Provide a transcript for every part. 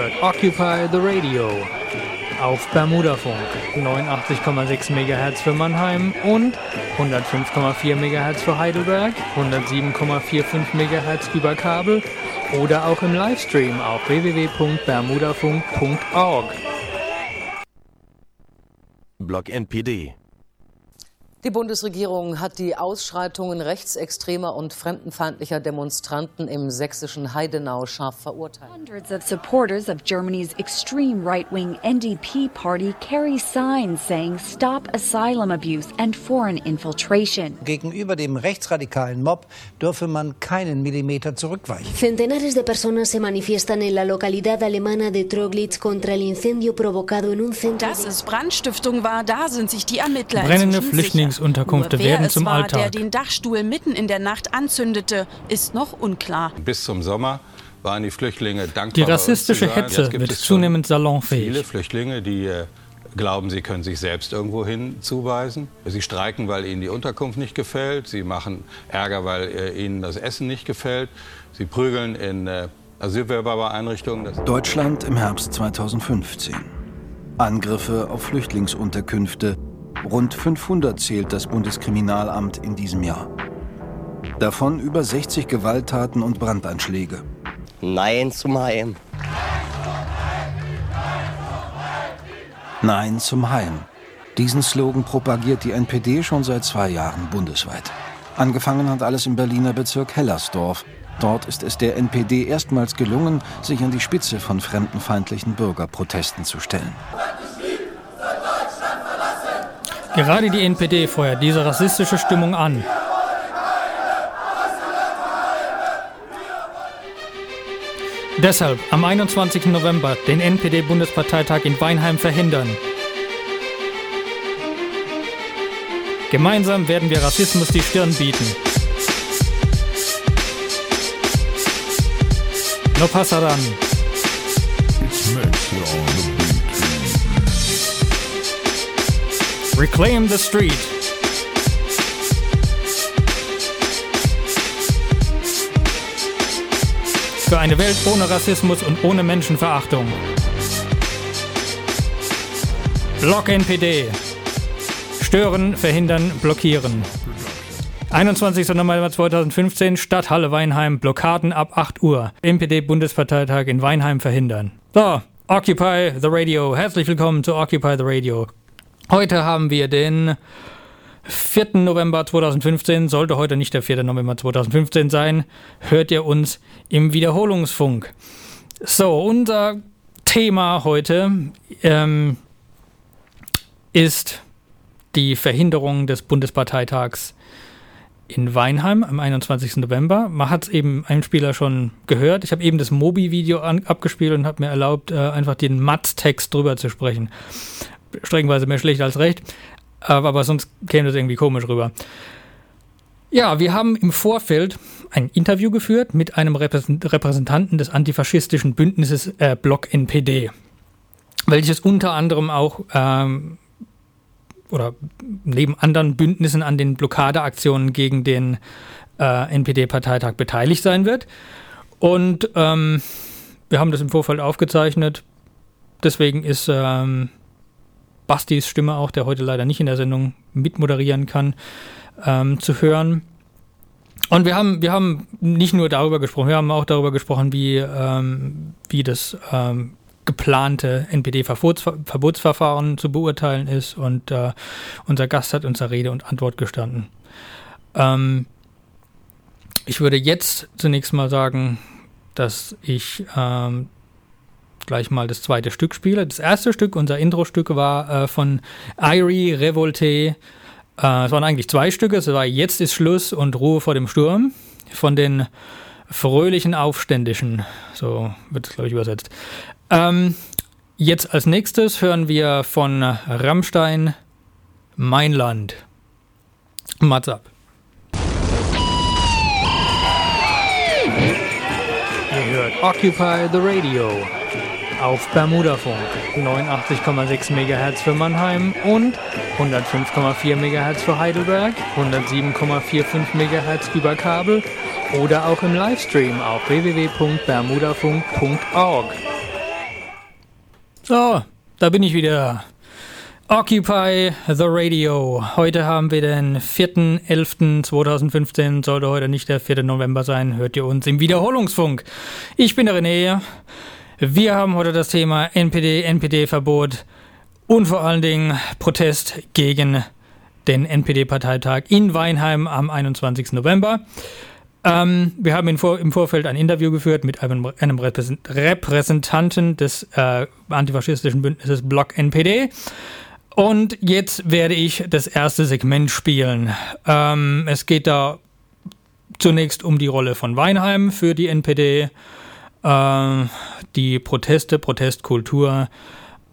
hört Occupy the Radio auf Bermudafunk. 89,6 MHz für Mannheim und 105,4 MHz für Heidelberg, 107,45 MHz über Kabel oder auch im Livestream auf www.bermudafunk.org. Block NPD die Bundesregierung hat die Ausschreitungen rechtsextremer und fremdenfeindlicher Demonstranten im sächsischen Heidenau scharf verurteilt. Hundreds of supporters of Germany's extreme right-wing NDP party carry signs saying stop asylum abuse and foreign infiltration. Gegenüber dem rechtsradikalen Mob dürfe man keinen Millimeter zurückweichen. Centenares de personas se manifiestan en la localidad alemana de Troglitz contra el incendio provocado en un centro. Dass es Brandstiftung war, da sind sich die Ermittler Brennende Flüchtlinge Flüchtlingsunterkünfte werden zum war, Alltag. Der den Dachstuhl mitten in der Nacht anzündete, ist noch unklar. Bis zum Sommer waren die Flüchtlinge dankbar. Die rassistische Hetze wird zunehmend salonfähig. Viele Flüchtlinge, die äh, glauben, sie können sich selbst irgendwo hin zuweisen. Sie streiken, weil ihnen die Unterkunft nicht gefällt. Sie machen Ärger, weil äh, ihnen das Essen nicht gefällt. Sie prügeln in äh, Asylbewerbereinrichtungen. Deutschland im Herbst 2015. Angriffe auf Flüchtlingsunterkünfte, Rund 500 zählt das Bundeskriminalamt in diesem Jahr. Davon über 60 Gewalttaten und Brandanschläge. Nein zum Heim. Nein zum Heim. Diesen Slogan propagiert die NPD schon seit zwei Jahren bundesweit. Angefangen hat alles im Berliner Bezirk Hellersdorf. Dort ist es der NPD erstmals gelungen, sich an die Spitze von fremdenfeindlichen Bürgerprotesten zu stellen. Gerade die NPD feuert diese rassistische Stimmung an. Deshalb am 21. November den NPD-Bundesparteitag in Weinheim verhindern. Gemeinsam werden wir Rassismus die Stirn bieten. No pasarán. Reclaim the Street. Für eine Welt ohne Rassismus und ohne Menschenverachtung. Block NPD. Stören, verhindern, blockieren. 21. November 2015, Stadthalle Weinheim, Blockaden ab 8 Uhr. NPD-Bundesparteitag in Weinheim verhindern. So, Occupy the Radio. Herzlich willkommen zu Occupy the Radio. Heute haben wir den 4. November 2015. Sollte heute nicht der 4. November 2015 sein, hört ihr uns im Wiederholungsfunk. So, unser Thema heute ähm, ist die Verhinderung des Bundesparteitags in Weinheim am 21. November. Man hat es eben einem Spieler schon gehört. Ich habe eben das Mobi-Video abgespielt und habe mir erlaubt, äh, einfach den Matz-Text drüber zu sprechen streckenweise mehr schlecht als recht. Aber sonst käme das irgendwie komisch rüber. Ja, wir haben im Vorfeld ein Interview geführt mit einem Repräsentanten des antifaschistischen Bündnisses äh, Block NPD, welches unter anderem auch ähm, oder neben anderen Bündnissen an den Blockadeaktionen gegen den äh, NPD-Parteitag beteiligt sein wird. Und ähm, wir haben das im Vorfeld aufgezeichnet. Deswegen ist ähm, Bastis Stimme auch, der heute leider nicht in der Sendung mitmoderieren kann, ähm, zu hören. Und wir haben, wir haben nicht nur darüber gesprochen, wir haben auch darüber gesprochen, wie, ähm, wie das ähm, geplante NPD-Verbotsverfahren zu beurteilen ist. Und äh, unser Gast hat uns Rede und Antwort gestanden. Ähm, ich würde jetzt zunächst mal sagen, dass ich ähm, gleich mal das zweite Stück spiele. Das erste Stück, unser Intro-Stück, war äh, von Irie Revolte. Äh, es waren eigentlich zwei Stücke. Es war Jetzt ist Schluss und Ruhe vor dem Sturm von den fröhlichen Aufständischen. So wird es, glaube ich, übersetzt. Ähm, jetzt als nächstes hören wir von Rammstein Mein Land. Mats ab. Occupy the Radio auf Bermudafunk 89,6 MHz für Mannheim und 105,4 MHz für Heidelberg, 107,45 MHz über Kabel oder auch im Livestream auf www.bermudafunk.org. So, da bin ich wieder. Occupy the Radio. Heute haben wir den 4.11.2015. Sollte heute nicht der 4. November sein, hört ihr uns im Wiederholungsfunk. Ich bin der René. Wir haben heute das Thema NPD, NPD-Verbot und vor allen Dingen Protest gegen den NPD-Parteitag in Weinheim am 21. November. Ähm, wir haben Vor im Vorfeld ein Interview geführt mit einem, einem Repräsentanten des äh, antifaschistischen Bündnisses Block NPD. Und jetzt werde ich das erste Segment spielen. Ähm, es geht da zunächst um die Rolle von Weinheim für die NPD, äh, die Proteste, Protestkultur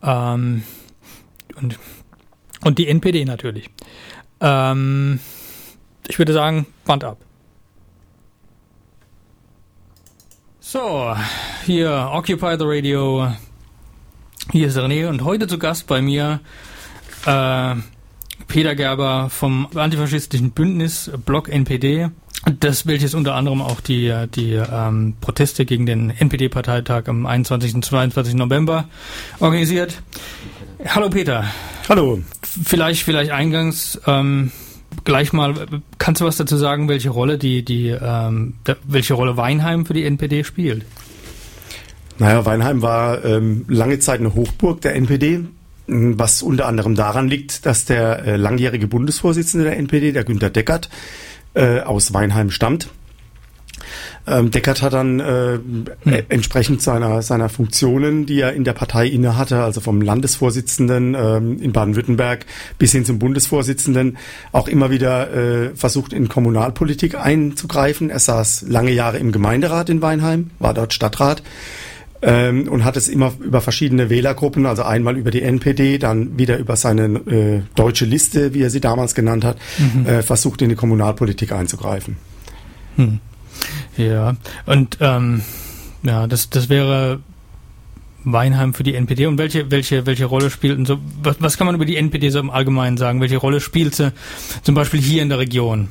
ähm, und, und die NPD natürlich. Ähm, ich würde sagen, Band ab. So, hier Occupy the Radio. Hier ist René und heute zu Gast bei mir äh, Peter Gerber vom antifaschistischen Bündnis Block NPD. Das welches unter anderem auch die, die ähm, Proteste gegen den NPD-Parteitag am 21. und 22. November organisiert. Hallo Peter. Hallo. Vielleicht, vielleicht eingangs ähm, gleich mal, kannst du was dazu sagen, welche Rolle die, die ähm, welche Rolle Weinheim für die NPD spielt? Naja, Weinheim war ähm, lange Zeit eine Hochburg der NPD, was unter anderem daran liegt, dass der äh, langjährige Bundesvorsitzende der NPD, der Günter Deckert, äh, aus Weinheim stammt. Ähm, Deckert hat dann äh, hm. entsprechend seiner, seiner Funktionen, die er in der Partei innehatte, also vom Landesvorsitzenden ähm, in Baden-Württemberg bis hin zum Bundesvorsitzenden, auch immer wieder äh, versucht, in Kommunalpolitik einzugreifen. Er saß lange Jahre im Gemeinderat in Weinheim, war dort Stadtrat ähm, und hat es immer über verschiedene Wählergruppen, also einmal über die NPD, dann wieder über seine äh, deutsche Liste, wie er sie damals genannt hat, mhm. äh, versucht in die Kommunalpolitik einzugreifen. Hm. Ja, und ähm, ja, das, das wäre Weinheim für die NPD und welche, welche, welche Rolle spielt so, was, was kann man über die NPD so im Allgemeinen sagen? Welche Rolle spielt sie zum Beispiel hier in der Region?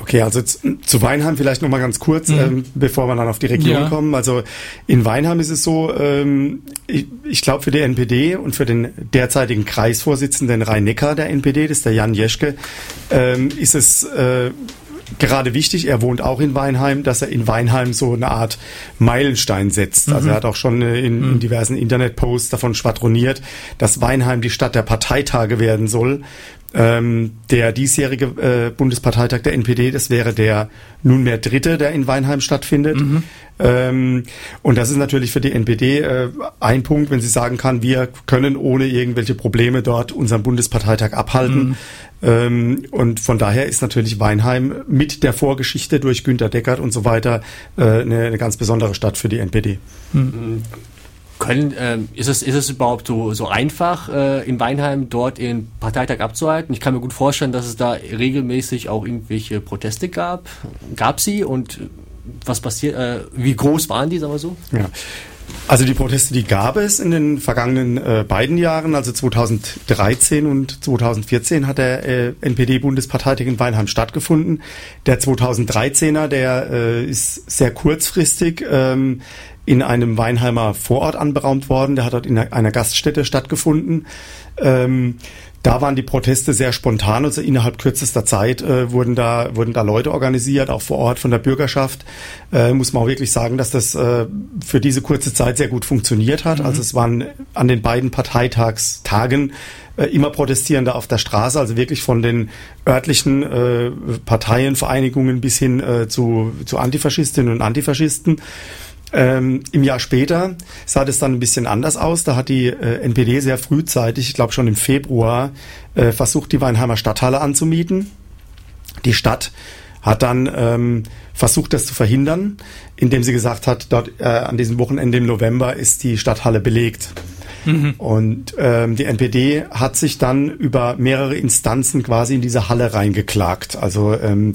Okay, also zu Weinheim vielleicht nochmal ganz kurz, mhm. ähm, bevor wir dann auf die Region ja. kommen. Also in Weinheim ist es so, ähm, ich, ich glaube für die NPD und für den derzeitigen Kreisvorsitzenden Rhein-Neckar der NPD, das ist der Jan Jeschke, ähm, ist es äh, gerade wichtig, er wohnt auch in Weinheim, dass er in Weinheim so eine Art Meilenstein setzt. Also mhm. Also er hat auch schon äh, in, in mhm. diversen Internetposts davon schwadroniert, dass Weinheim die Stadt der Parteitage werden soll. Ähm, der diesjährige äh, Bundesparteitag der NPD, das wäre der nunmehr dritte, der in Weinheim stattfindet. Mhm. Ähm, und das ist natürlich für die NPD äh, ein Punkt, wenn sie sagen kann, wir können ohne irgendwelche Probleme dort unseren Bundesparteitag abhalten. Mhm. Ähm, und von daher ist natürlich Weinheim mit der Vorgeschichte durch Günter Deckert und so weiter äh, eine, eine ganz besondere Stadt für die NPD. Mhm. Können, äh, ist, es, ist es überhaupt so, so einfach, äh, in Weinheim dort den Parteitag abzuhalten? Ich kann mir gut vorstellen, dass es da regelmäßig auch irgendwelche Proteste gab. Gab sie und was passiert, äh, wie groß waren die, sagen wir so? Ja. Also die Proteste, die gab es in den vergangenen äh, beiden Jahren, also 2013 und 2014 hat der äh, NPD-Bundesparteitag in Weinheim stattgefunden. Der 2013er, der äh, ist sehr kurzfristig ähm, in einem Weinheimer Vorort anberaumt worden. Der hat dort in einer Gaststätte stattgefunden. Ähm, da waren die Proteste sehr spontan, also innerhalb kürzester Zeit äh, wurden da wurden da Leute organisiert, auch vor Ort von der Bürgerschaft. Äh, muss man auch wirklich sagen, dass das äh, für diese kurze Zeit sehr gut funktioniert hat. Mhm. Also es waren an den beiden Parteitagstagen äh, immer Protestierende auf der Straße, also wirklich von den örtlichen äh, Parteien, Vereinigungen bis hin äh, zu, zu Antifaschistinnen und Antifaschisten. Ähm, Im Jahr später sah das dann ein bisschen anders aus. Da hat die äh, NPD sehr frühzeitig, ich glaube schon im Februar, äh, versucht, die Weinheimer Stadthalle anzumieten. Die Stadt hat dann ähm, versucht, das zu verhindern, indem sie gesagt hat, dort äh, an diesem Wochenende im November ist die Stadthalle belegt. Mhm. Und ähm, die NPD hat sich dann über mehrere Instanzen quasi in diese Halle reingeklagt. Also ähm, mhm.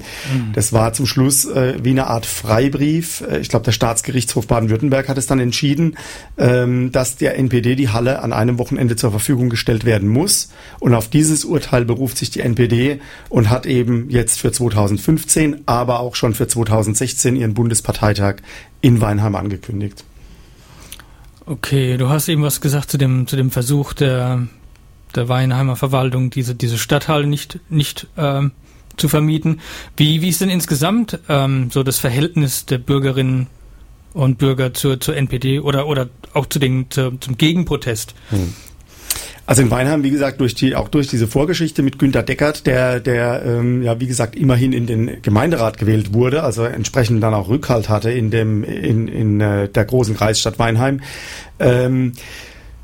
das war zum Schluss äh, wie eine Art Freibrief. Äh, ich glaube, der Staatsgerichtshof Baden-Württemberg hat es dann entschieden, ähm, dass der NPD die Halle an einem Wochenende zur Verfügung gestellt werden muss. Und auf dieses Urteil beruft sich die NPD und hat eben jetzt für 2015, aber auch schon für 2016 ihren Bundesparteitag in Weinheim angekündigt. Okay, du hast eben was gesagt zu dem, zu dem Versuch der, der Weinheimer Verwaltung, diese, diese Stadthalle nicht, nicht ähm, zu vermieten. Wie, wie ist denn insgesamt ähm, so das Verhältnis der Bürgerinnen und Bürger zur, zur NPD oder, oder auch zu den, zu, zum Gegenprotest? Hm. Also in Weinheim, wie gesagt, durch die, auch durch diese Vorgeschichte mit Günter Deckert, der, der ähm, ja wie gesagt immerhin in den Gemeinderat gewählt wurde, also entsprechend dann auch Rückhalt hatte in dem in, in äh, der großen Kreisstadt Weinheim. Ähm,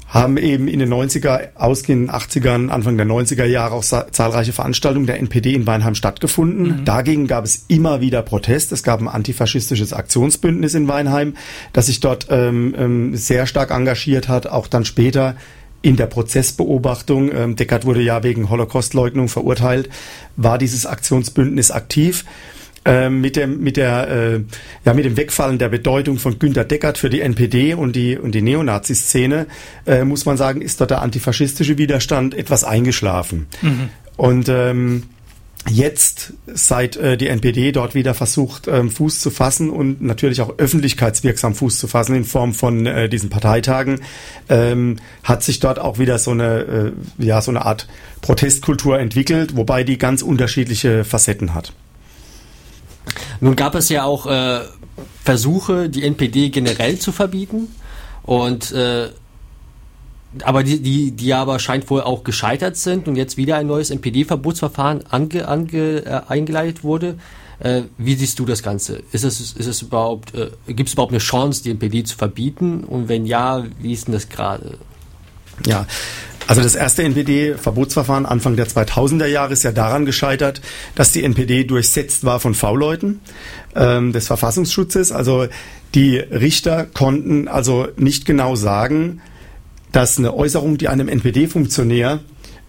haben eben in den 90er, ausgehenden 80ern, Anfang der 90er Jahre auch zahlreiche Veranstaltungen der NPD in Weinheim stattgefunden. Mhm. Dagegen gab es immer wieder Protest. Es gab ein antifaschistisches Aktionsbündnis in Weinheim, das sich dort ähm, ähm, sehr stark engagiert hat, auch dann später in der Prozessbeobachtung. Ähm, Deckert wurde ja wegen Holocaustleugnung verurteilt, war dieses Aktionsbündnis aktiv. Ähm, mit dem mit der äh, ja mit dem Wegfallen der Bedeutung von Günter Deckert für die NPD und die und die Neonazi-Szene äh, muss man sagen, ist dort der antifaschistische Widerstand etwas eingeschlafen. Mhm. Und ähm, jetzt, seit äh, die NPD dort wieder versucht, ähm, Fuß zu fassen und natürlich auch öffentlichkeitswirksam Fuß zu fassen in Form von äh, diesen Parteitagen, ähm, hat sich dort auch wieder so eine, äh, ja, so eine Art Protestkultur entwickelt, wobei die ganz unterschiedliche Facetten hat. Nun gab es ja auch äh, Versuche, die NPD generell zu verbieten. Und äh, aber die, die, die aber scheint wohl auch gescheitert sind und jetzt wieder ein neues NPD-Verbotsverfahren ange, ange, äh, eingeleitet wurde. Äh, wie siehst du das Ganze? Ist es, ist es überhaupt, äh, gibt es überhaupt eine Chance, die NPD zu verbieten? Und wenn ja, wie ist denn das gerade? Ja, also das erste NPD-Verbotsverfahren Anfang der 2000er Jahre ist ja daran gescheitert, dass die NPD durchsetzt war von V-Leuten ähm, des Verfassungsschutzes. Also die Richter konnten also nicht genau sagen, dass eine Äußerung, die einem NPD-Funktionär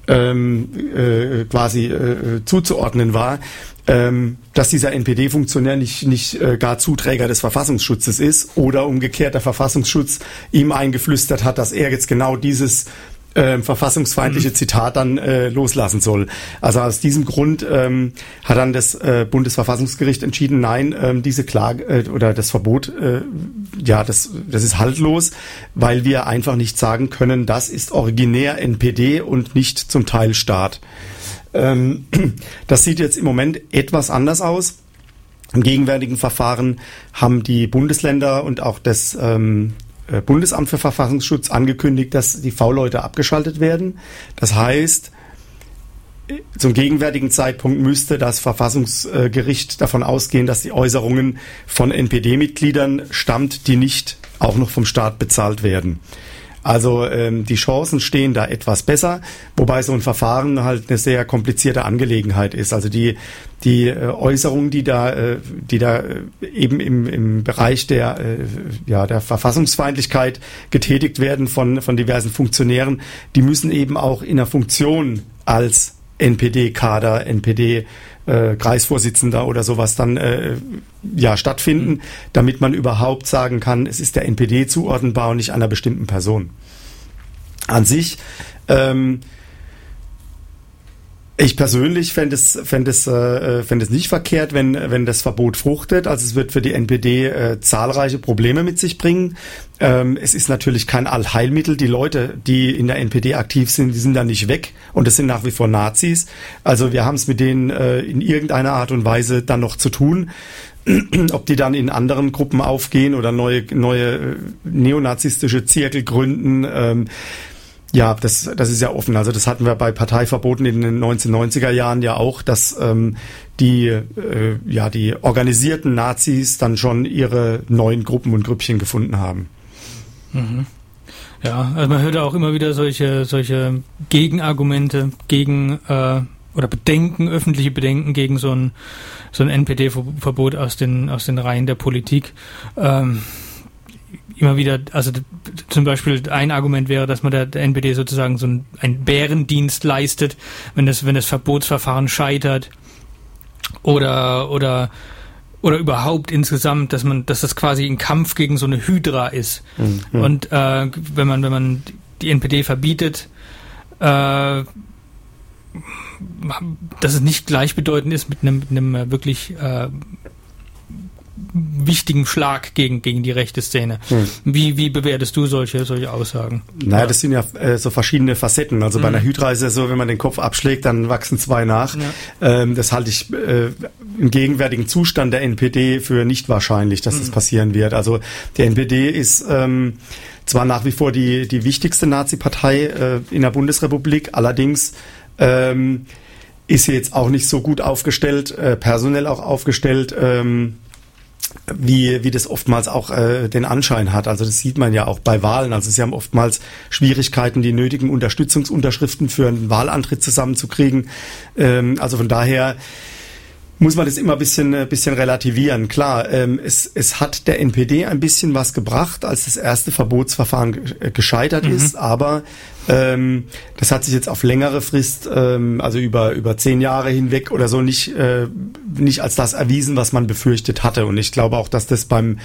ähm, äh, quasi äh, zuzuordnen war, ähm, dass dieser NPD-Funktionär nicht, nicht äh, gar Zuträger des Verfassungsschutzes ist oder umgekehrt der Verfassungsschutz ihm eingeflüstert hat, dass er jetzt genau dieses äh, verfassungsfeindliche mhm. Zitat dann äh, loslassen soll. Also aus diesem Grund ähm, hat dann das äh, Bundesverfassungsgericht entschieden, nein, ähm, diese Klage äh, oder das Verbot, äh, ja, das, das ist haltlos, weil wir einfach nicht sagen können, das ist originär NPD und nicht zum Teil Staat. Ähm, das sieht jetzt im Moment etwas anders aus. Im gegenwärtigen Verfahren haben die Bundesländer und auch das ähm, äh, Bundesamt für Verfassungsschutz angekündigt, dass die V-Leute abgeschaltet werden. Das heißt, zum gegenwärtigen Zeitpunkt müsste das Verfassungsgericht davon ausgehen, dass die Äußerungen von NPD-Mitgliedern stammt, die nicht auch noch vom Staat bezahlt werden. Also ähm, die Chancen stehen da etwas besser, wobei so ein Verfahren halt eine sehr komplizierte Angelegenheit ist. Also die die äh, Äußerungen, die da, äh, die da äh, eben im, im Bereich der äh, ja der Verfassungsfeindlichkeit getätigt werden von von diversen Funktionären, die müssen eben auch in der Funktion als NPD-Kader, NPD äh, oder sowas dann äh, ja stattfinden, damit man überhaupt sagen kann, es ist der NPD zuordnenbar und nicht einer bestimmten Person. An sich ähm, ich persönlich fände es, fände es, äh, fände es nicht verkehrt, wenn, wenn das Verbot fruchtet. Also es wird für die NPD äh, zahlreiche Probleme mit sich bringen. Ähm, es ist natürlich kein Allheilmittel. Die Leute, die in der NPD aktiv sind, die sind da nicht weg und es sind nach wie vor Nazis. Also wir haben es mit denen äh, in irgendeiner Art und Weise dann noch zu tun. Ob die dann in anderen Gruppen aufgehen oder neue, neue äh, neonazistische Zirkel gründen. Ähm, ja, das, das ist ja offen. Also das hatten wir bei Parteiverboten in den 1990er Jahren ja auch, dass ähm, die, äh, ja, die organisierten Nazis dann schon ihre neuen Gruppen und Grüppchen gefunden haben. Mhm. Ja, also man hört auch immer wieder solche, solche Gegenargumente gegen äh, oder Bedenken, öffentliche Bedenken gegen so ein, so ein NPD-Verbot aus den, aus den Reihen der Politik. Ähm, immer wieder, also zum Beispiel ein Argument wäre, dass man der, der NPD sozusagen so ein, einen Bärendienst leistet, wenn das, wenn das Verbotsverfahren scheitert oder oder oder überhaupt insgesamt, dass man, dass das quasi ein Kampf gegen so eine Hydra ist. Mhm. Und äh, wenn man wenn man die NPD verbietet, äh, dass es nicht gleichbedeutend ist mit einem, mit einem wirklich äh, wichtigen Schlag gegen, gegen die rechte Szene. Hm. Wie, wie bewertest du solche, solche Aussagen? Naja, das sind ja äh, so verschiedene Facetten. Also hm. bei einer Hydra ist es so, wenn man den Kopf abschlägt, dann wachsen zwei nach. Ja. Ähm, das halte ich äh, im gegenwärtigen Zustand der NPD für nicht wahrscheinlich, dass hm. das passieren wird. Also der NPD ist ähm, zwar nach wie vor die, die wichtigste Nazi-Partei äh, in der Bundesrepublik, allerdings ähm, ist sie jetzt auch nicht so gut aufgestellt, äh, personell auch aufgestellt, ähm, wie, wie das oftmals auch äh, den Anschein hat. Also das sieht man ja auch bei Wahlen. Also sie haben oftmals Schwierigkeiten, die nötigen Unterstützungsunterschriften für einen Wahlantritt zusammenzukriegen. Ähm, also von daher muss man das immer ein bisschen, ein bisschen relativieren. Klar, ähm, es, es hat der NPD ein bisschen was gebracht, als das erste Verbotsverfahren gescheitert mhm. ist, aber ähm, das hat sich jetzt auf längere Frist, ähm, also über, über zehn Jahre hinweg oder so, nicht, äh, nicht als das erwiesen, was man befürchtet hatte. Und ich glaube auch, dass das beim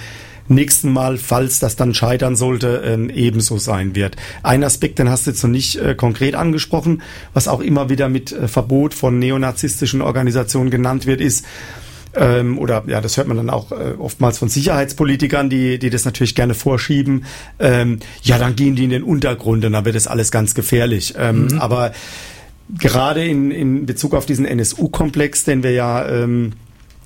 nächsten Mal, falls das dann scheitern sollte, äh, ebenso sein wird. Ein Aspekt, den hast du jetzt noch nicht äh, konkret angesprochen, was auch immer wieder mit äh, Verbot von neonazistischen Organisationen genannt wird, ist, ähm, oder ja, das hört man dann auch äh, oftmals von Sicherheitspolitikern, die, die das natürlich gerne vorschieben. Ähm, ja, dann gehen die in den Untergrund und dann wird das alles ganz gefährlich. Ähm, mhm. Aber gerade in, in Bezug auf diesen NSU-Komplex, den wir ja ähm,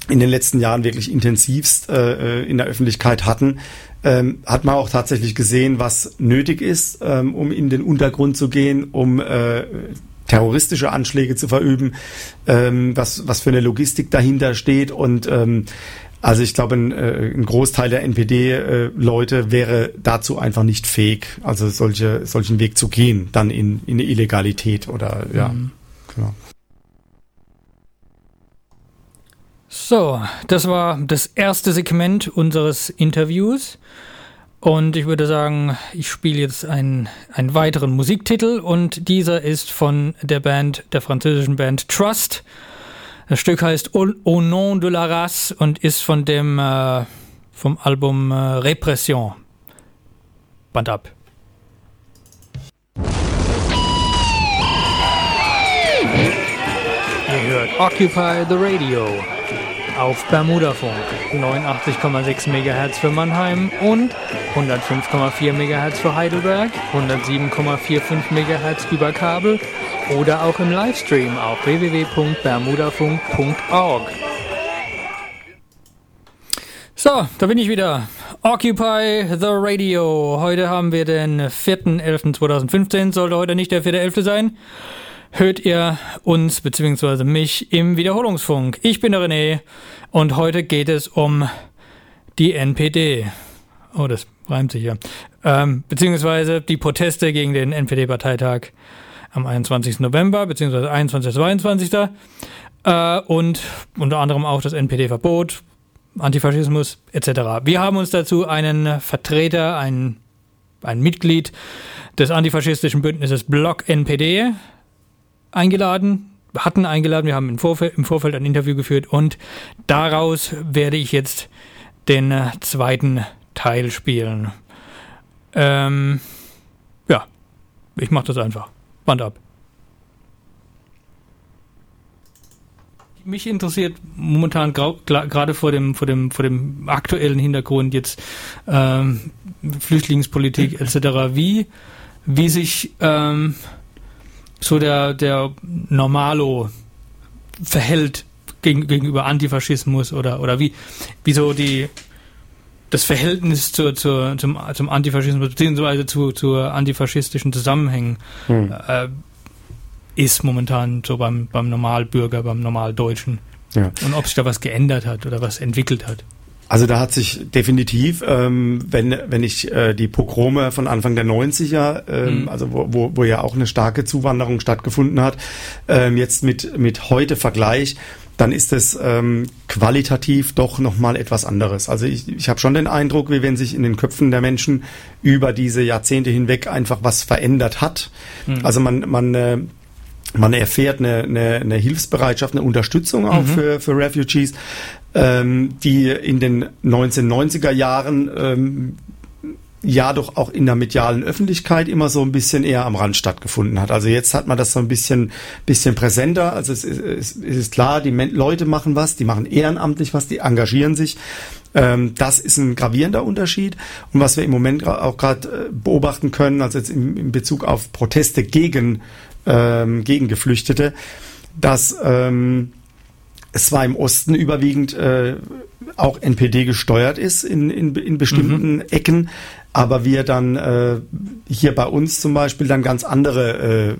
in den letzten Jahren wirklich intensivst äh, in der Öffentlichkeit hatten, ähm, hat man auch tatsächlich gesehen, was nötig ist, ähm, um in den Untergrund zu gehen, um äh, terroristische Anschläge zu verüben, ähm, was, was für eine Logistik dahinter steht und ähm, also ich glaube, ein, äh, ein Großteil der NPD-Leute äh, wäre dazu einfach nicht fähig, also solche, solchen Weg zu gehen, dann in, in eine Illegalität oder ja. Mhm. Genau. So, das war das erste Segment unseres Interviews. Und ich würde sagen, ich spiele jetzt einen, einen weiteren Musiktitel und dieser ist von der Band, der französischen Band Trust. Das Stück heißt Au, nom de la race und ist von dem äh, vom Album äh, Repression. Band ab. Ihr hört Occupy the Radio auf Bermudafunk 89,6 MHz für Mannheim und 105,4 MHz für Heidelberg, 107,45 MHz über Kabel oder auch im Livestream auf www.bermudafunk.org. So, da bin ich wieder. Occupy the Radio. Heute haben wir den 4.11.2015. Sollte heute nicht der 4.11. sein hört ihr uns bzw. mich im Wiederholungsfunk. Ich bin der René und heute geht es um die NPD. Oh, das reimt sich ja. Ähm, beziehungsweise die Proteste gegen den NPD-Parteitag am 21. November, beziehungsweise 21. 22. Äh, und unter anderem auch das NPD-Verbot, Antifaschismus etc. Wir haben uns dazu einen Vertreter, ein, ein Mitglied des antifaschistischen Bündnisses Block NPD eingeladen, hatten eingeladen, wir haben im Vorfeld, im Vorfeld ein Interview geführt und daraus werde ich jetzt den äh, zweiten Teil spielen. Ähm, ja, ich mache das einfach. Band ab. Mich interessiert momentan gerade vor dem, vor, dem, vor dem aktuellen Hintergrund jetzt ähm, Flüchtlingspolitik etc., wie, wie sich ähm, so der, der Normalo verhält gegen, gegenüber Antifaschismus oder, oder wie, wie so die, das Verhältnis zu, zu, zum, zum Antifaschismus beziehungsweise zu, zu antifaschistischen Zusammenhängen hm. äh, ist momentan so beim, beim Normalbürger, beim Normaldeutschen. Ja. Und ob sich da was geändert hat oder was entwickelt hat. Also da hat sich definitiv, ähm, wenn, wenn ich äh, die Pogrome von Anfang der 90er, ähm, mhm. also wo, wo, wo ja auch eine starke Zuwanderung stattgefunden hat, ähm, jetzt mit, mit heute Vergleich, dann ist es ähm, qualitativ doch nochmal etwas anderes. Also ich, ich habe schon den Eindruck, wie wenn sich in den Köpfen der Menschen über diese Jahrzehnte hinweg einfach was verändert hat. Mhm. Also man, man äh, man erfährt eine, eine, eine Hilfsbereitschaft, eine Unterstützung auch mhm. für, für Refugees ähm, die in den 1990er Jahren ähm, ja doch auch in der medialen Öffentlichkeit immer so ein bisschen eher am Rand stattgefunden hat. Also jetzt hat man das so ein bisschen, bisschen präsenter. Also es ist, es ist klar, die Leute machen was, die machen ehrenamtlich was, die engagieren sich. Ähm, das ist ein gravierender Unterschied. Und was wir im Moment auch gerade äh, beobachten können, also jetzt in Bezug auf Proteste gegen, ähm, gegen Geflüchtete, dass ähm, es zwar im Osten überwiegend äh, auch NPD gesteuert ist in, in, in bestimmten mhm. Ecken, aber wir dann äh, hier bei uns zum Beispiel dann ganz andere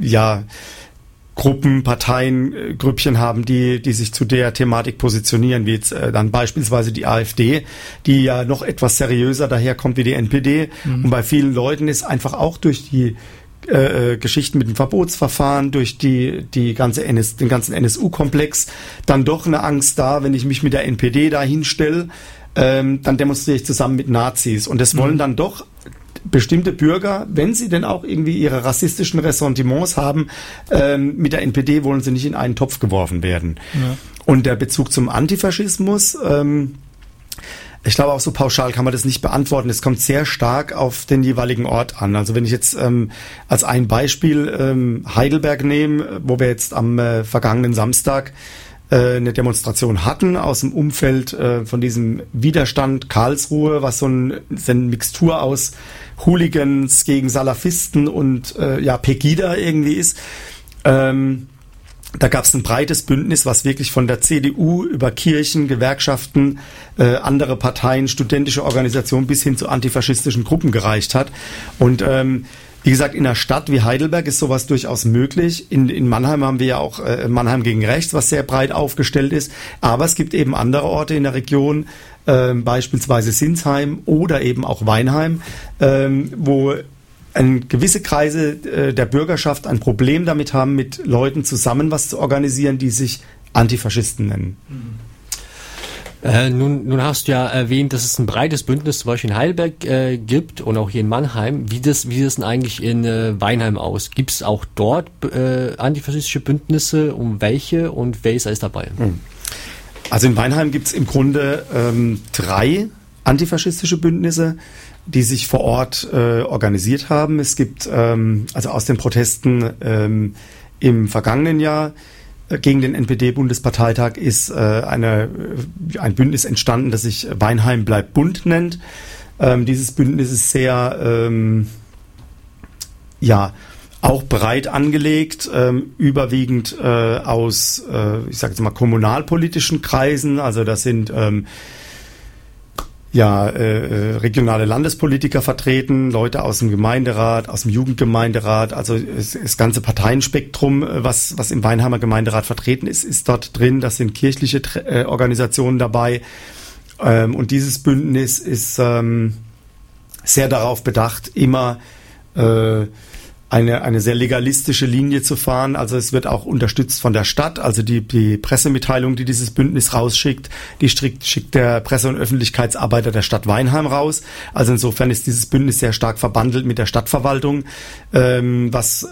äh, ja, Gruppen, Parteien, äh, Grüppchen haben, die, die sich zu der Thematik positionieren, wie jetzt äh, dann beispielsweise die AfD, die ja noch etwas seriöser daherkommt wie die NPD. Mhm. Und bei vielen Leuten ist einfach auch durch die äh, äh, Geschichten mit dem Verbotsverfahren, durch die, die ganze NS, den ganzen NSU-Komplex, dann doch eine Angst da, wenn ich mich mit der NPD da hinstelle, ähm, dann demonstriere ich zusammen mit Nazis. Und das wollen mhm. dann doch bestimmte Bürger, wenn sie denn auch irgendwie ihre rassistischen Ressentiments haben, ähm, mit der NPD wollen sie nicht in einen Topf geworfen werden. Ja. Und der Bezug zum Antifaschismus, ähm, ich glaube auch so pauschal kann man das nicht beantworten. Es kommt sehr stark auf den jeweiligen Ort an. Also wenn ich jetzt ähm, als ein Beispiel ähm, Heidelberg nehme, wo wir jetzt am äh, vergangenen Samstag äh, eine Demonstration hatten aus dem Umfeld äh, von diesem Widerstand Karlsruhe, was so, ein, so eine Mixtur aus Hooligans gegen Salafisten und äh, ja Pegida irgendwie ist. Ähm, da gab es ein breites Bündnis, was wirklich von der CDU über Kirchen, Gewerkschaften, äh, andere Parteien, studentische Organisationen bis hin zu antifaschistischen Gruppen gereicht hat. Und ähm, wie gesagt, in einer Stadt wie Heidelberg ist sowas durchaus möglich. In, in Mannheim haben wir ja auch äh, Mannheim gegen Rechts, was sehr breit aufgestellt ist. Aber es gibt eben andere Orte in der Region, äh, beispielsweise Sinsheim oder eben auch Weinheim, äh, wo ein, gewisse Kreise äh, der Bürgerschaft ein Problem damit haben, mit Leuten zusammen was zu organisieren, die sich Antifaschisten nennen. Mhm. Äh, nun, nun hast du ja erwähnt, dass es ein breites Bündnis zum Beispiel in Heidelberg äh, gibt und auch hier in Mannheim. Wie das, wie sieht das denn eigentlich in äh, Weinheim aus? Gibt es auch dort äh, antifaschistische Bündnisse? Um welche und wer ist alles dabei? Hm. Also in Weinheim gibt es im Grunde ähm, drei antifaschistische Bündnisse, die sich vor Ort äh, organisiert haben. Es gibt ähm, also aus den Protesten ähm, im vergangenen Jahr gegen den NPD-Bundesparteitag ist äh, eine, äh, ein Bündnis entstanden, das sich Weinheim bleibt bunt nennt. Ähm, dieses Bündnis ist sehr, ähm, ja, auch breit angelegt, ähm, überwiegend äh, aus, äh, ich sage jetzt mal, kommunalpolitischen Kreisen. Also das sind ähm, ja, äh, äh, regionale Landespolitiker vertreten, Leute aus dem Gemeinderat, aus dem Jugendgemeinderat, also das ganze Parteienspektrum, äh, was, was im Weinheimer Gemeinderat vertreten ist, ist dort drin. Das sind kirchliche äh, Organisationen dabei. Ähm, und dieses Bündnis ist ähm, sehr darauf bedacht, immer äh, eine, eine sehr legalistische Linie zu fahren. Also es wird auch unterstützt von der Stadt. Also die, die Pressemitteilung, die dieses Bündnis rausschickt, die schickt, schickt der Presse- und Öffentlichkeitsarbeiter der Stadt Weinheim raus. Also insofern ist dieses Bündnis sehr stark verbandelt mit der Stadtverwaltung, ähm, was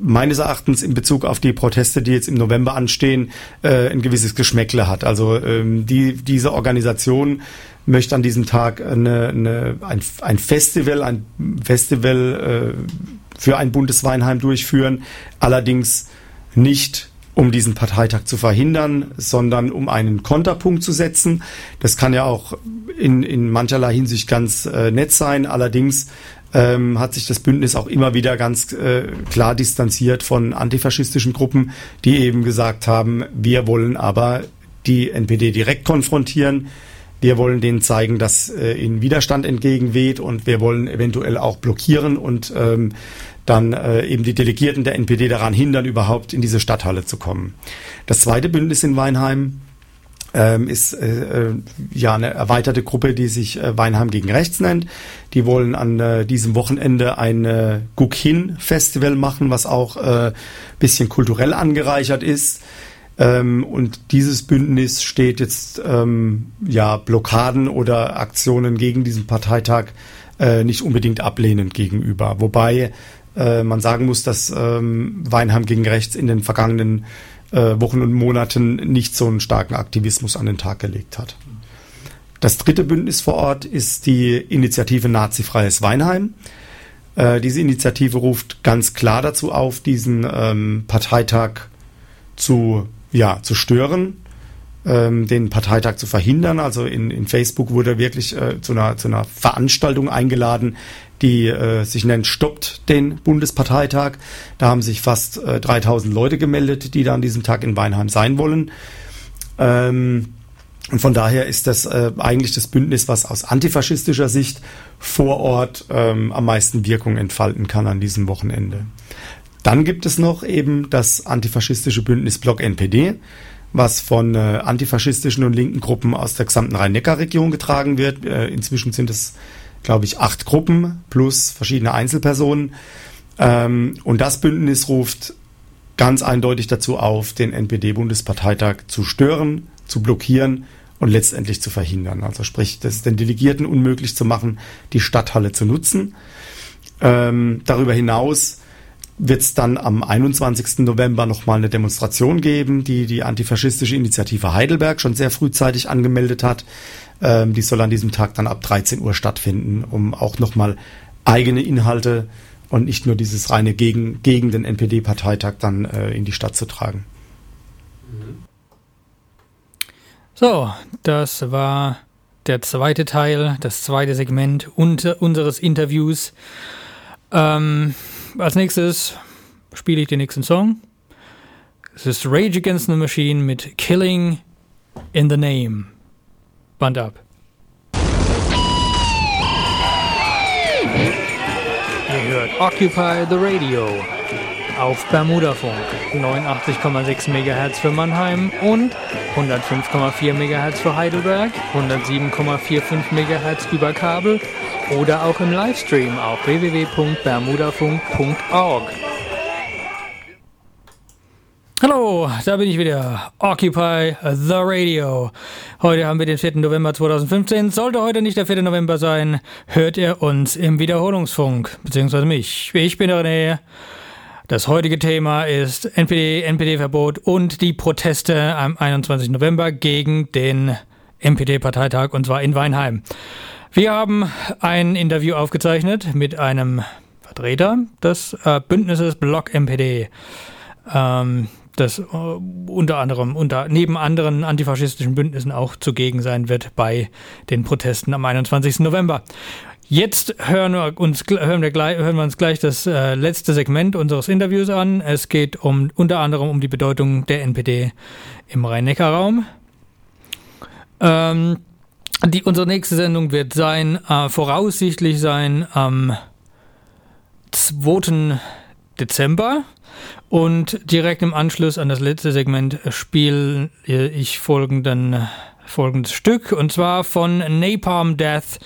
meines Erachtens in Bezug auf die Proteste, die jetzt im November anstehen, äh, ein gewisses Geschmäckle hat. Also ähm, die, diese Organisation möchte an diesem Tag eine, eine, ein, ein Festival, ein Festival äh, für ein Bundesweinheim durchführen, allerdings nicht um diesen Parteitag zu verhindern, sondern um einen Konterpunkt zu setzen. Das kann ja auch in, in mancherlei Hinsicht ganz äh, nett sein. Allerdings ähm, hat sich das Bündnis auch immer wieder ganz äh, klar distanziert von antifaschistischen Gruppen, die eben gesagt haben, wir wollen aber die NPD direkt konfrontieren. Wir wollen denen zeigen, dass äh, ihnen Widerstand entgegenweht und wir wollen eventuell auch blockieren und ähm, dann äh, eben die Delegierten der NPD daran hindern, überhaupt in diese Stadthalle zu kommen. Das zweite Bündnis in Weinheim ähm, ist äh, äh, ja eine erweiterte Gruppe, die sich äh, Weinheim gegen Rechts nennt. Die wollen an äh, diesem Wochenende ein äh, Gughin-Festival machen, was auch äh, bisschen kulturell angereichert ist. Ähm, und dieses Bündnis steht jetzt ähm, ja Blockaden oder Aktionen gegen diesen Parteitag äh, nicht unbedingt ablehnend gegenüber. Wobei äh, man sagen muss, dass ähm, Weinheim gegen Rechts in den vergangenen äh, Wochen und Monaten nicht so einen starken Aktivismus an den Tag gelegt hat. Das dritte Bündnis vor Ort ist die Initiative Nazifreies Weinheim. Äh, diese Initiative ruft ganz klar dazu auf, diesen ähm, Parteitag zu, ja, zu stören. ähm, den Parteitag zu verhindern. Also in, in Facebook wurde wirklich äh, zu, einer, zu einer Veranstaltung eingeladen, die äh, sich nennt Stoppt den Bundesparteitag. Da haben sich fast äh, 3000 Leute gemeldet, die da an diesem Tag in Weinheim sein wollen. Ähm, und von daher ist das äh, eigentlich das Bündnis, was aus antifaschistischer Sicht vor Ort ähm, am meisten Wirkung entfalten kann an diesem Wochenende. Dann gibt es noch eben das antifaschistische Bündnis Block NPD, was von äh, antifaschistischen und linken Gruppen aus der gesamten Rhein-Neckar-Region getragen wird. Äh, inzwischen sind es, glaube ich, acht Gruppen plus verschiedene Einzelpersonen. Ähm, und das Bündnis ruft ganz eindeutig dazu auf, den NPD-Bundesparteitag zu stören, zu blockieren und letztendlich zu verhindern. Also sprich, das ist den Delegierten unmöglich zu machen, die Stadthalle zu nutzen. Ähm, darüber hinaus wird es dann am 21. November nochmal eine Demonstration geben, die die antifaschistische Initiative Heidelberg schon sehr frühzeitig angemeldet hat. Ähm, die soll an diesem Tag dann ab 13 Uhr stattfinden, um auch nochmal eigene Inhalte und nicht nur dieses reine gegen, gegen den NPD-Parteitag dann äh, in die Stadt zu tragen. So, das war der zweite Teil, das zweite Segment unseres Interviews. Ähm, als nächstes spiele ich den nächsten Song. Es ist Rage Against the Machine mit Killing in the Name. Band ab. Ihr hört Occupy the Radio auf Bermudafunk 89,6 MHz für Mannheim und 105,4 MHz für Heidelberg, 107,45 MHz über Kabel oder auch im Livestream auf www.bermudafunk.org. Hallo, da bin ich wieder. Occupy the Radio. Heute haben wir den 4. November 2015. Sollte heute nicht der 4. November sein, hört ihr uns im Wiederholungsfunk, beziehungsweise mich. Ich bin René. Das heutige Thema ist NPD, NPD-Verbot und die Proteste am 21. November gegen den NPD-Parteitag und zwar in Weinheim. Wir haben ein Interview aufgezeichnet mit einem Vertreter des äh, Bündnisses Block NPD. Ähm, das äh, unter anderem unter neben anderen antifaschistischen Bündnissen auch zugegen sein wird bei den Protesten am 21. November. Jetzt hören wir uns, hören wir, gleich, hören wir uns gleich das äh, letzte Segment unseres Interviews an. Es geht um unter anderem um die Bedeutung der NPD im Rhein-Neckar-Raum. Ähm, die, unsere nächste Sendung wird sein, äh, voraussichtlich sein am 2. Dezember. Und direkt im Anschluss an das letzte Segment spiele ich folgenden, folgendes Stück und zwar von Napalm Death.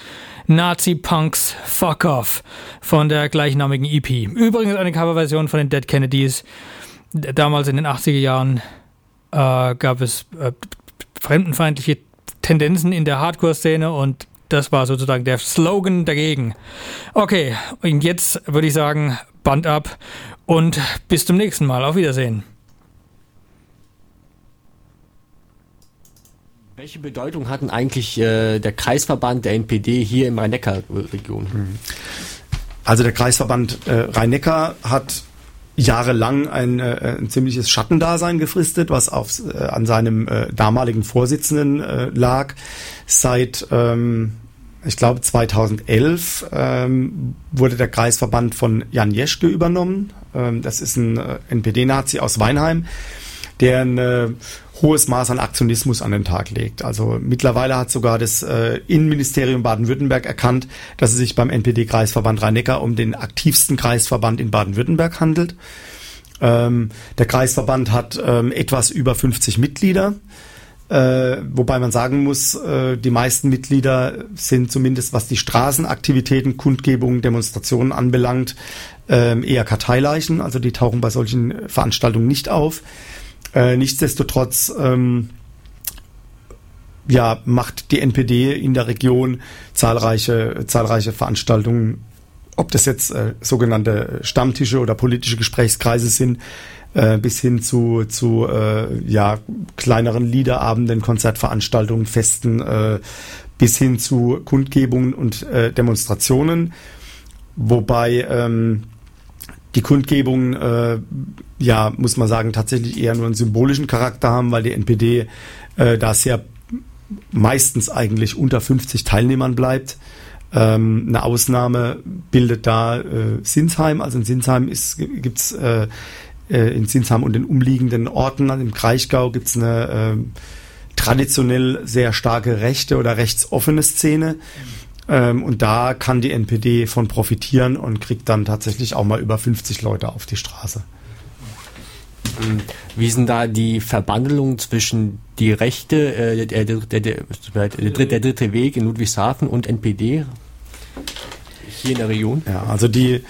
Nazi Punks Fuck Off von der gleichnamigen EP. Übrigens eine Coverversion von den Dead Kennedys. Damals in den 80er Jahren äh, gab es äh, fremdenfeindliche Tendenzen in der Hardcore-Szene und das war sozusagen der Slogan dagegen. Okay, und jetzt würde ich sagen, Band ab und bis zum nächsten Mal. Auf Wiedersehen. Welche Bedeutung hatten eigentlich äh, der Kreisverband der NPD hier im Rhein-Neckar-Region? Mhm. Also der Kreisverband äh, Rhein-Neckar hat jahrelang ein, äh, ein ziemliches Schattendasein gefristet, was auf, äh, an seinem äh, damaligen Vorsitzenden äh, lag. Seit ähm, ich glaube 2011 ähm, wurde der Kreisverband von Jan Jeschke übernommen. Ähm, das ist ein äh, NPD-Nazi aus Weinheim, der ein äh, hohes Maß an Aktionismus an den Tag legt. Also mittlerweile hat sogar das äh, Innenministerium Baden-Württemberg erkannt, dass es sich beim NPD-Kreisverband Rhein-Neckar um den aktivsten Kreisverband in Baden-Württemberg handelt. Ähm, der Kreisverband hat ähm, etwas über 50 Mitglieder. Äh, wobei man sagen muss, äh, die meisten Mitglieder sind zumindest was die Straßenaktivitäten, Kundgebungen, Demonstrationen anbelangt, äh, eher Karteileichen. Also die tauchen bei solchen Veranstaltungen nicht auf. Äh, nichtsdestotrotz ähm, ja, macht die NPD in der Region zahlreiche, zahlreiche Veranstaltungen, ob das jetzt äh, sogenannte Stammtische oder politische Gesprächskreise sind, äh, bis hin zu, zu äh, ja, kleineren Liederabenden, Konzertveranstaltungen, Festen, äh, bis hin zu Kundgebungen und äh, Demonstrationen. Wobei ähm, die Kundgebungen, äh, ja, muss man sagen, tatsächlich eher nur einen symbolischen Charakter haben, weil die NPD äh, da ja meistens eigentlich unter 50 Teilnehmern bleibt. Ähm, eine Ausnahme bildet da äh, Sinsheim. Also in Sinsheim gibt es äh, äh, in Sinsheim und den umliegenden Orten, also im Kraichgau gibt es eine äh, traditionell sehr starke rechte oder rechtsoffene Szene. Ähm, und da kann die NPD von profitieren und kriegt dann tatsächlich auch mal über 50 Leute auf die Straße. Wie sind da die Verbandelungen zwischen die Rechte, äh, der, der, der, der, der dritte Weg in Ludwigshafen und NPD hier in der Region? Ja, also die,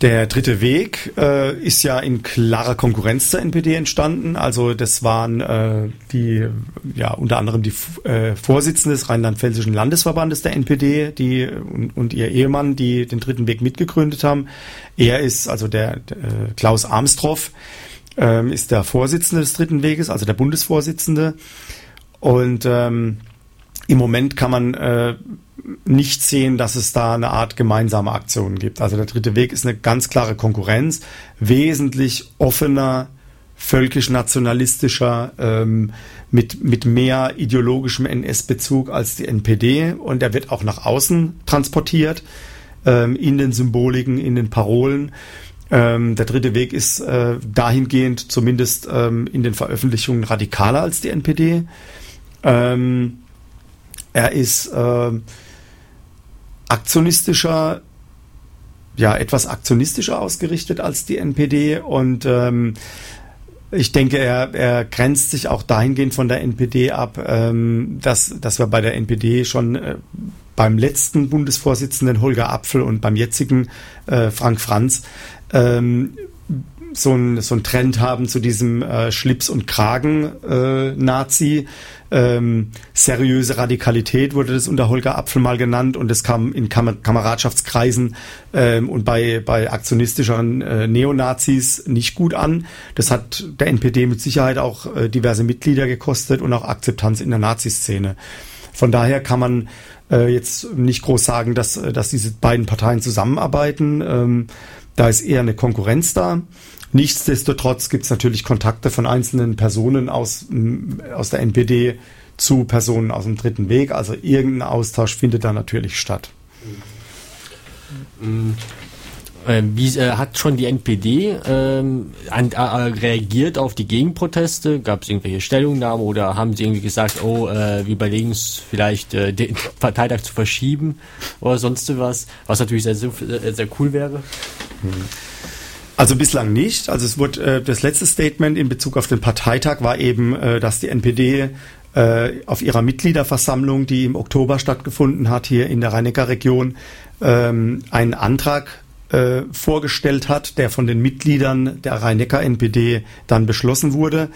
der dritte Weg äh, ist ja in klarer Konkurrenz zur NPD entstanden. Also das waren äh, die, ja unter anderem die äh, Vorsitzende des Rheinland-Pfälzischen Landesverbandes der NPD, die und, und, ihr Ehemann, die den dritten Weg mitgegründet haben. Er ist also der, der äh, Klaus Armstroff, äh, ist der Vorsitzende des dritten Weges, also der Bundesvorsitzende. Und ähm, im Moment kann man äh, nicht sehen, dass es da eine Art gemeinsame Aktion gibt. Also der dritte Weg ist eine ganz klare Konkurrenz, wesentlich offener, völkisch-nationalistischer, ähm, mit, mit mehr ideologischem NS-Bezug als die NPD und er wird auch nach außen transportiert, ähm, in den Symboliken, in den Parolen. Ähm, der dritte Weg ist äh, dahingehend zumindest ähm, in den Veröffentlichungen radikaler als die NPD. Er ist äh, aktionistischer, ja, etwas aktionistischer ausgerichtet als die NPD und ähm, ich denke, er, er grenzt sich auch dahingehend von der NPD ab, ähm, dass, dass wir bei der NPD schon äh, beim letzten Bundesvorsitzenden Holger Apfel und beim jetzigen äh, Frank Franz ähm, so ein, so ein Trend haben zu diesem äh, Schlips- und Kragen-Nazi. Äh, ähm, seriöse Radikalität wurde das unter Holger Apfel mal genannt und das kam in Kam Kameradschaftskreisen ähm, und bei, bei aktionistischeren äh, Neonazis nicht gut an. Das hat der NPD mit Sicherheit auch äh, diverse Mitglieder gekostet und auch Akzeptanz in der Naziszene. Von daher kann man äh, jetzt nicht groß sagen, dass, dass diese beiden Parteien zusammenarbeiten. Ähm, da ist eher eine Konkurrenz da. Nichtsdestotrotz gibt es natürlich Kontakte von einzelnen Personen aus, aus der NPD zu Personen aus dem dritten Weg. Also irgendein Austausch findet da natürlich statt. Mhm. Wie äh, hat schon die NPD ähm, an, äh, reagiert auf die Gegenproteste? Gab es irgendwelche Stellungnahmen oder haben sie irgendwie gesagt, oh, äh, wir überlegen es vielleicht äh, den Parteitag zu verschieben oder sonst was, was natürlich sehr, sehr, sehr cool wäre? Mhm. Also bislang nicht. Also es wurde äh, das letzte Statement in Bezug auf den Parteitag war eben, äh, dass die NPD äh, auf ihrer Mitgliederversammlung, die im Oktober stattgefunden hat, hier in der Rhein-Neckar-Region, ähm, einen Antrag äh, vorgestellt hat, der von den Mitgliedern der Rhein-Neckar-NPD dann beschlossen wurde.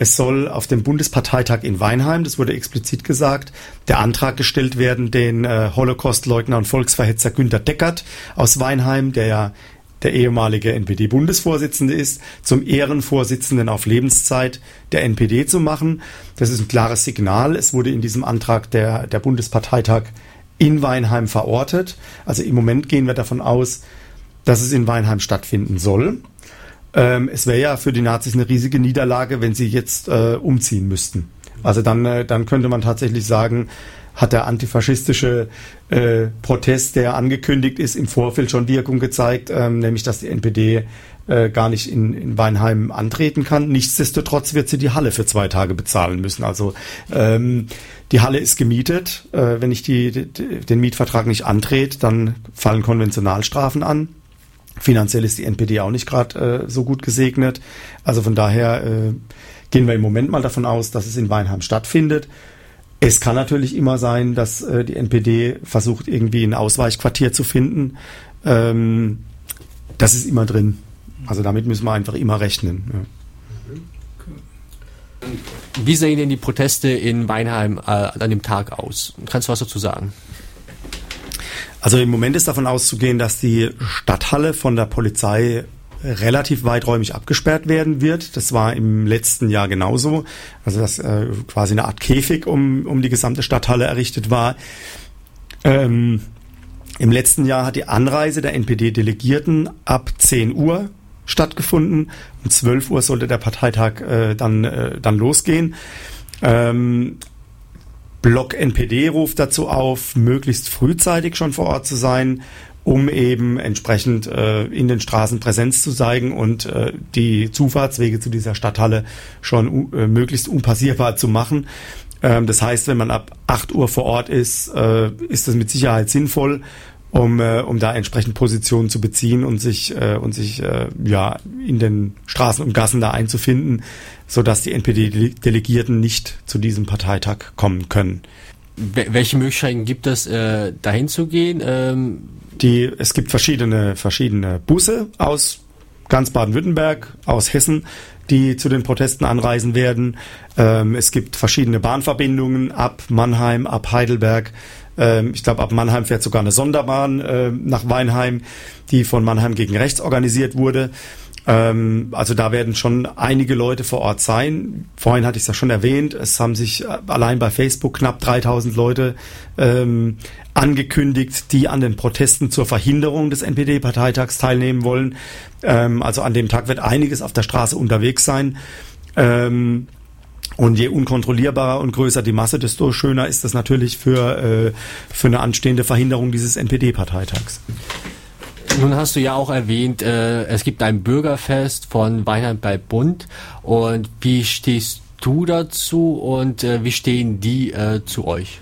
Es soll auf dem Bundesparteitag in Weinheim, das wurde explizit gesagt, der Antrag gestellt werden, den äh, Holocaust-Leugner und Volksverhetzer Günter Deckert aus Weinheim, der ja der ehemalige NPD-Bundesvorsitzende ist, zum Ehrenvorsitzenden auf Lebenszeit der NPD zu machen. Das ist ein klares Signal. Es wurde in diesem Antrag der, der Bundesparteitag in Weinheim verortet. Also im Moment gehen wir davon aus, dass es in Weinheim stattfinden soll. Ähm, es wäre ja für die Nazis eine riesige Niederlage, wenn sie jetzt äh, umziehen müssten. Also dann, äh, dann könnte man tatsächlich sagen, hat der antifaschistische äh, Protest, der angekündigt ist, im Vorfeld schon Wirkung gezeigt, ähm, nämlich dass die NPD äh, gar nicht in, in Weinheim antreten kann. Nichtsdestotrotz wird sie die Halle für zwei Tage bezahlen müssen. Also ähm, die Halle ist gemietet. Äh, wenn ich die, die, den Mietvertrag nicht antrete, dann fallen Konventionalstrafen an. Finanziell ist die NPD auch nicht gerade äh, so gut gesegnet. Also von daher äh, gehen wir im Moment mal davon aus, dass es in Weinheim stattfindet. Es kann natürlich immer sein, dass äh, die NPD versucht, irgendwie ein Ausweichquartier zu finden. Ähm, das ist immer drin. Also damit müssen wir einfach immer rechnen. Ja. Wie sehen denn die Proteste in Weinheim äh, an dem Tag aus? Kannst du was dazu sagen? Also im Moment ist davon auszugehen, dass die Stadthalle von der Polizei relativ weiträumig abgesperrt werden wird. Das war im letzten Jahr genauso. Also dass äh, quasi eine Art Käfig um, um die gesamte Stadthalle errichtet war. Ähm, Im letzten Jahr hat die Anreise der NPD-Delegierten ab 10 Uhr stattgefunden. Um 12 Uhr sollte der Parteitag äh, dann, äh, dann losgehen. Ähm, Block NPD ruft dazu auf, möglichst frühzeitig schon vor Ort zu sein, um eben entsprechend äh, in den Straßen Präsenz zu zeigen und äh, die Zufahrtswege zu dieser Stadthalle schon äh, möglichst unpassierbar zu machen. Ähm, das heißt, wenn man ab 8 Uhr vor Ort ist, äh, ist das mit Sicherheit sinnvoll, um, äh, um da entsprechend Positionen zu beziehen und sich, äh, und sich äh, ja, in den Straßen und Gassen da einzufinden, sodass die NPD-Delegierten nicht zu diesem Parteitag kommen können. Welche Möglichkeiten gibt es, äh, dahin zu gehen? Ähm die, es gibt verschiedene, verschiedene Busse aus ganz Baden-Württemberg, aus Hessen, die zu den Protesten anreisen werden. Ähm, es gibt verschiedene Bahnverbindungen ab Mannheim, ab Heidelberg. Ähm, ich glaube, ab Mannheim fährt sogar eine Sonderbahn äh, nach Weinheim, die von Mannheim gegen rechts organisiert wurde. Ähm, also da werden schon einige Leute vor Ort sein. Vorhin hatte ich es ja schon erwähnt, es haben sich äh, allein bei Facebook knapp 3000 Leute ähm, angekündigt, die an den Protesten zur Verhinderung des NPD-Parteitags teilnehmen wollen. Ähm, also an dem Tag wird einiges auf der Straße unterwegs sein. Ähm, und je unkontrollierbarer und größer die Masse, desto schöner ist das natürlich für, äh, für eine anstehende Verhinderung dieses NPD-Parteitags. Nun hast du ja auch erwähnt, äh, es gibt ein Bürgerfest von Weinheim bei Bund. Und wie stehst du dazu und äh, wie stehen die äh, zu euch?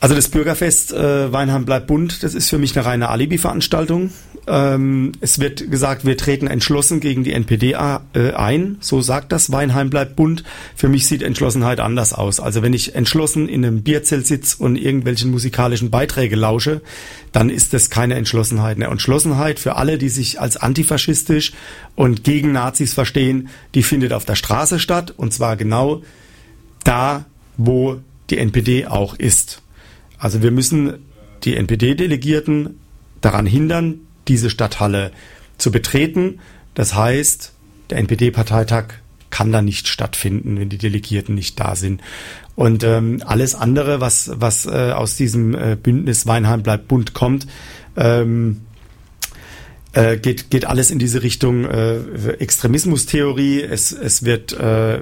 Also das Bürgerfest äh, Weinheim bleibt bunt, das ist für mich eine reine Alibi-Veranstaltung. Ähm, es wird gesagt, wir treten entschlossen gegen die NPD äh, ein. So sagt das Weinheim bleibt bunt. Für mich sieht Entschlossenheit anders aus. Also wenn ich entschlossen in einem Bierzelt sitze und irgendwelchen musikalischen Beiträge lausche, dann ist das keine Entschlossenheit. Eine Entschlossenheit für alle, die sich als antifaschistisch und gegen Nazis verstehen, die findet auf der Straße statt. Und zwar genau da, wo die NPD auch ist. Also wir müssen die NPD-Delegierten daran hindern, diese Stadthalle zu betreten. Das heißt, der NPD-Parteitag kann da nicht stattfinden, wenn die Delegierten nicht da sind. Und ähm, alles andere, was, was äh, aus diesem äh, Bündnis Weinheim bleibt bunt kommt, ähm, äh, geht, geht alles in diese Richtung äh, Extremismustheorie. Es, es wird, äh,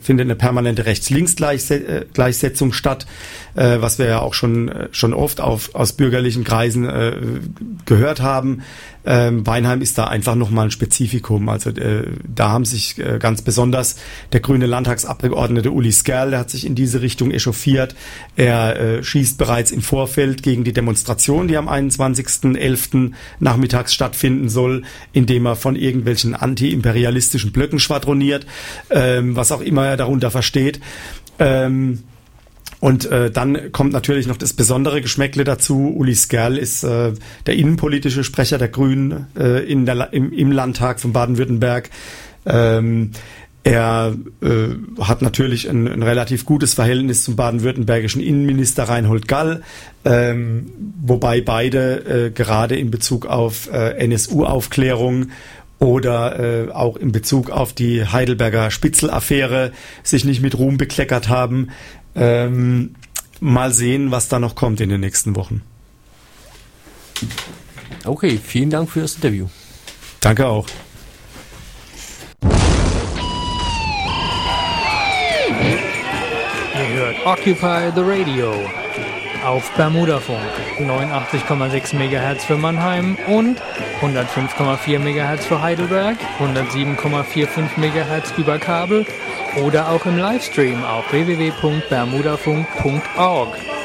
findet eine permanente Rechts-Links-Gleichsetzung statt, äh, was wir ja auch schon, schon oft auf, aus bürgerlichen Kreisen äh, gehört haben. Ähm, Weinheim ist da einfach nochmal ein Spezifikum. Also äh, da haben sich äh, ganz besonders der grüne Landtagsabgeordnete Uli Skerl, der hat sich in diese Richtung echauffiert. Er äh, schießt bereits im Vorfeld gegen die Demonstration, die am 21.11. nachmittags stattfinden soll, indem er von irgendwelchen antiimperialistischen Blöcken schwadroniert, ähm, was auch immer er darunter versteht. Ähm, und äh, dann kommt natürlich noch das besondere Geschmäckle dazu. Uli Skerl ist äh, der innenpolitische Sprecher der Grünen äh, in der, im, im Landtag von Baden-Württemberg. Ähm, er äh, hat natürlich ein, ein relativ gutes Verhältnis zum baden-württembergischen Innenminister Reinhold Gall, ähm, wobei beide äh, gerade in Bezug auf äh, NSU-Aufklärung oder äh, auch in Bezug auf die Heidelberger Spitzelaffäre sich nicht mit Ruhm bekleckert haben. Ähm, mal sehen, was da noch kommt in den nächsten Wochen. Okay, vielen Dank für das Interview. Danke auch. Ihr hört Occupy the Radio auf Bermudafunk 89,6 MHz für Mannheim und 105,4 MHz für Heidelberg, 107,45 MHz über Kabel oder auch im Livestream auf www.bermudafunk.org.